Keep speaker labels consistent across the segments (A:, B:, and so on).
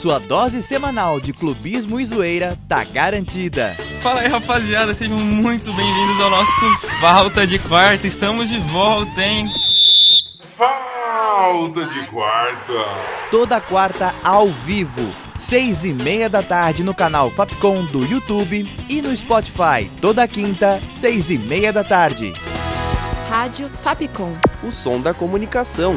A: Sua dose semanal de clubismo e zoeira tá garantida.
B: Fala aí, rapaziada, sejam muito bem-vindos ao nosso Falta de Quarta. Estamos de volta, hein?
C: Falta de Quarta.
A: Toda quarta ao vivo, seis e meia da tarde no canal Fapcom do YouTube e no Spotify. Toda quinta, seis e meia da tarde.
D: Rádio Fapcom.
E: O som da comunicação.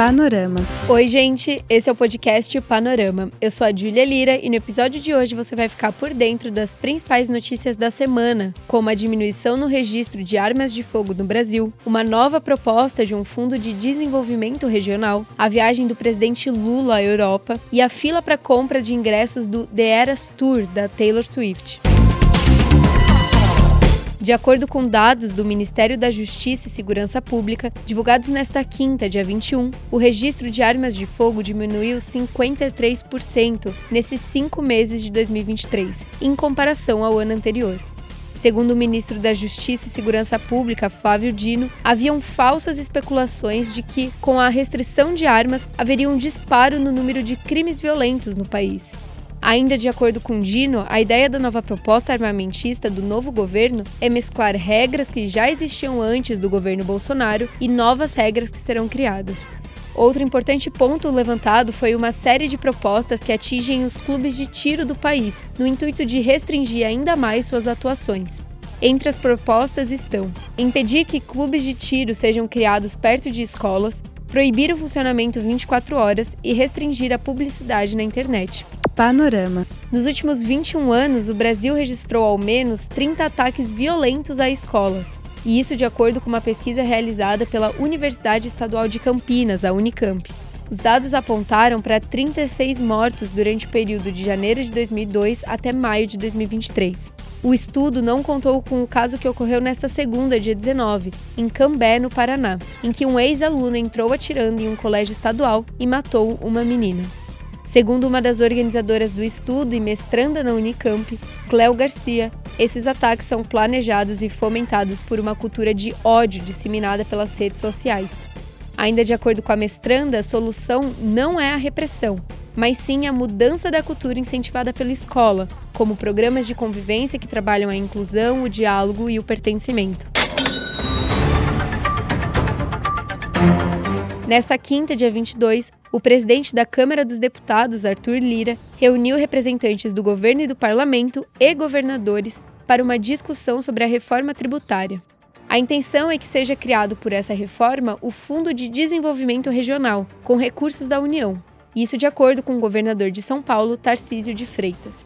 F: Panorama. Oi, gente, esse é o podcast Panorama. Eu sou a Júlia Lira e no episódio de hoje você vai ficar por dentro das principais notícias da semana, como a diminuição no registro de armas de fogo no Brasil, uma nova proposta de um fundo de desenvolvimento regional, a viagem do presidente Lula à Europa e a fila para compra de ingressos do The Eras Tour da Taylor Swift. De acordo com dados do Ministério da Justiça e Segurança Pública, divulgados nesta quinta, dia 21, o registro de armas de fogo diminuiu 53% nesses cinco meses de 2023, em comparação ao ano anterior. Segundo o ministro da Justiça e Segurança Pública, Flávio Dino, haviam falsas especulações de que, com a restrição de armas, haveria um disparo no número de crimes violentos no país. Ainda de acordo com Dino, a ideia da nova proposta armamentista do novo governo é mesclar regras que já existiam antes do governo Bolsonaro e novas regras que serão criadas. Outro importante ponto levantado foi uma série de propostas que atingem os clubes de tiro do país, no intuito de restringir ainda mais suas atuações. Entre as propostas estão impedir que clubes de tiro sejam criados perto de escolas, proibir o funcionamento 24 horas e restringir a publicidade na internet. Panorama. Nos últimos 21 anos, o Brasil registrou ao menos 30 ataques violentos a escolas. E isso de acordo com uma pesquisa realizada pela Universidade Estadual de Campinas, a Unicamp. Os dados apontaram para 36 mortos durante o período de janeiro de 2002 até maio de 2023. O estudo não contou com o caso que ocorreu nesta segunda, dia 19, em Cambé, no Paraná, em que um ex-aluno entrou atirando em um colégio estadual e matou uma menina. Segundo uma das organizadoras do estudo e mestranda na Unicamp, Cléo Garcia, esses ataques são planejados e fomentados por uma cultura de ódio disseminada pelas redes sociais. Ainda de acordo com a mestranda, a solução não é a repressão, mas sim a mudança da cultura incentivada pela escola, como programas de convivência que trabalham a inclusão, o diálogo e o pertencimento. Nesta quinta, dia 22, o presidente da Câmara dos Deputados, Arthur Lira, reuniu representantes do governo e do parlamento e governadores para uma discussão sobre a reforma tributária. A intenção é que seja criado por essa reforma o Fundo de Desenvolvimento Regional, com recursos da União. Isso de acordo com o governador de São Paulo, Tarcísio de Freitas.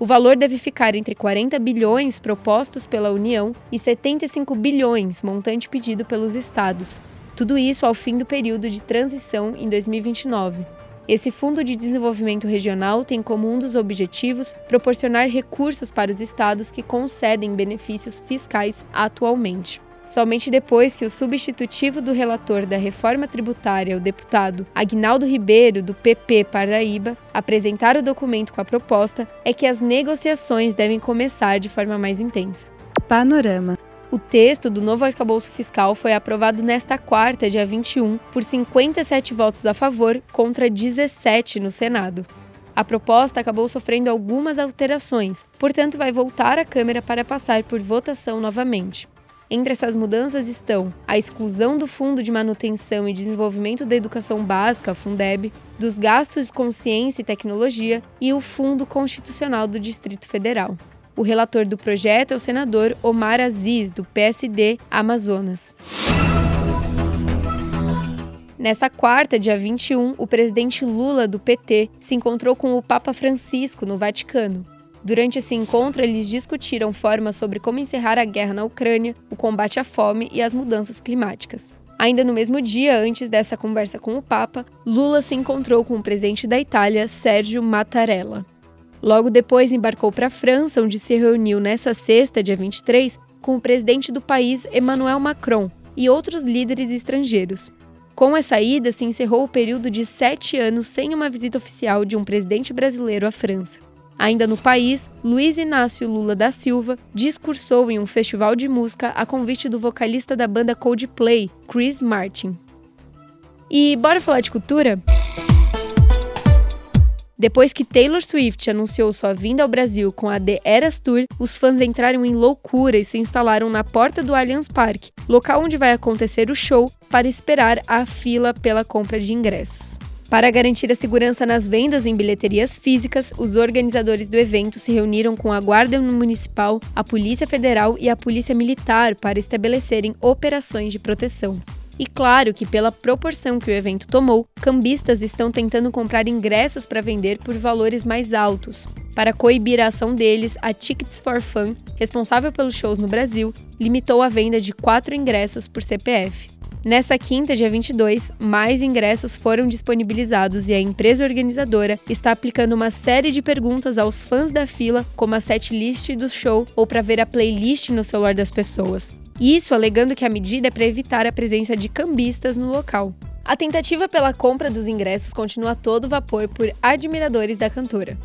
F: O valor deve ficar entre 40 bilhões propostos pela União e 75 bilhões, montante pedido pelos estados, tudo isso ao fim do período de transição em 2029. Esse Fundo de Desenvolvimento Regional tem como um dos objetivos proporcionar recursos para os estados que concedem benefícios fiscais atualmente. Somente depois que o substitutivo do relator da reforma tributária, o deputado Agnaldo Ribeiro, do PP Paraíba, apresentar o documento com a proposta, é que as negociações devem começar de forma mais intensa. Panorama o texto do novo arcabouço fiscal foi aprovado nesta quarta, dia 21, por 57 votos a favor contra 17 no Senado. A proposta acabou sofrendo algumas alterações, portanto, vai voltar à Câmara para passar por votação novamente. Entre essas mudanças estão a exclusão do Fundo de Manutenção e Desenvolvimento da Educação Básica, Fundeb, dos gastos de consciência e tecnologia e o Fundo Constitucional do Distrito Federal. O relator do projeto é o senador Omar Aziz, do PSD Amazonas. Nessa quarta, dia 21, o presidente Lula, do PT, se encontrou com o Papa Francisco no Vaticano. Durante esse encontro, eles discutiram formas sobre como encerrar a guerra na Ucrânia, o combate à fome e as mudanças climáticas. Ainda no mesmo dia, antes dessa conversa com o Papa, Lula se encontrou com o presidente da Itália, Sérgio Mattarella. Logo depois, embarcou para a França, onde se reuniu nessa sexta, dia 23, com o presidente do país, Emmanuel Macron, e outros líderes estrangeiros. Com essa ida, se encerrou o período de sete anos sem uma visita oficial de um presidente brasileiro à França. Ainda no país, Luiz Inácio Lula da Silva discursou em um festival de música a convite do vocalista da banda Coldplay, Chris Martin. E bora falar de cultura? Depois que Taylor Swift anunciou sua vinda ao Brasil com a The Eras Tour, os fãs entraram em loucura e se instalaram na porta do Allianz Parque, local onde vai acontecer o show, para esperar a fila pela compra de ingressos. Para garantir a segurança nas vendas em bilheterias físicas, os organizadores do evento se reuniram com a Guarda Municipal, a Polícia Federal e a Polícia Militar para estabelecerem operações de proteção. E claro que, pela proporção que o evento tomou, cambistas estão tentando comprar ingressos para vender por valores mais altos. Para coibir a ação deles, a Tickets for Fun, responsável pelos shows no Brasil, limitou a venda de quatro ingressos por CPF. Nessa quinta, dia 22, mais ingressos foram disponibilizados e a empresa organizadora está aplicando uma série de perguntas aos fãs da fila, como a setlist do show ou para ver a playlist no celular das pessoas. Isso alegando que a medida é para evitar a presença de cambistas no local. A tentativa pela compra dos ingressos continua a todo vapor por admiradores da cantora.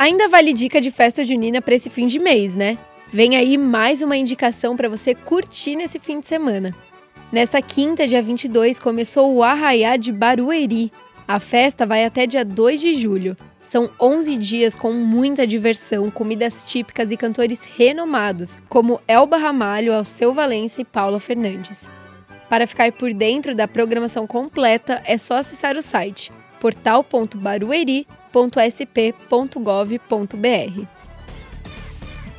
F: Ainda vale dica de festa junina para esse fim de mês, né? Vem aí mais uma indicação para você curtir nesse fim de semana. Nesta quinta, dia 22, começou o Arraiá de Barueri. A festa vai até dia 2 de julho. São 11 dias com muita diversão, comidas típicas e cantores renomados, como Elba Ramalho, Alceu Valença e Paula Fernandes. Para ficar por dentro da programação completa, é só acessar o site portal.barueri.sp.gov.br.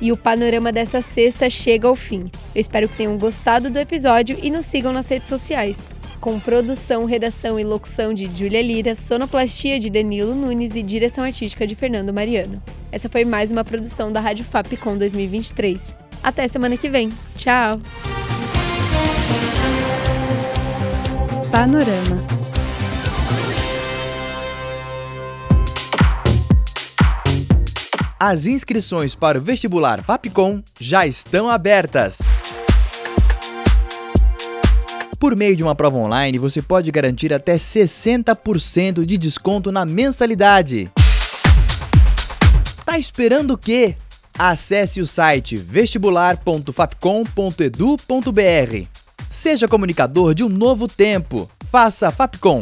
F: E o panorama dessa sexta chega ao fim. Eu espero que tenham gostado do episódio e nos sigam nas redes sociais. Com produção, redação e locução de Júlia Lira, sonoplastia de Danilo Nunes e direção artística de Fernando Mariano. Essa foi mais uma produção da Rádio Fapcom 2023. Até semana que vem. Tchau!
D: Panorama
A: As inscrições para o vestibular Fapcom já estão abertas. Por meio de uma prova online, você pode garantir até 60% de desconto na mensalidade. Tá esperando o quê? Acesse o site vestibular.fapcom.edu.br. Seja comunicador de um novo tempo. Faça Fapcom.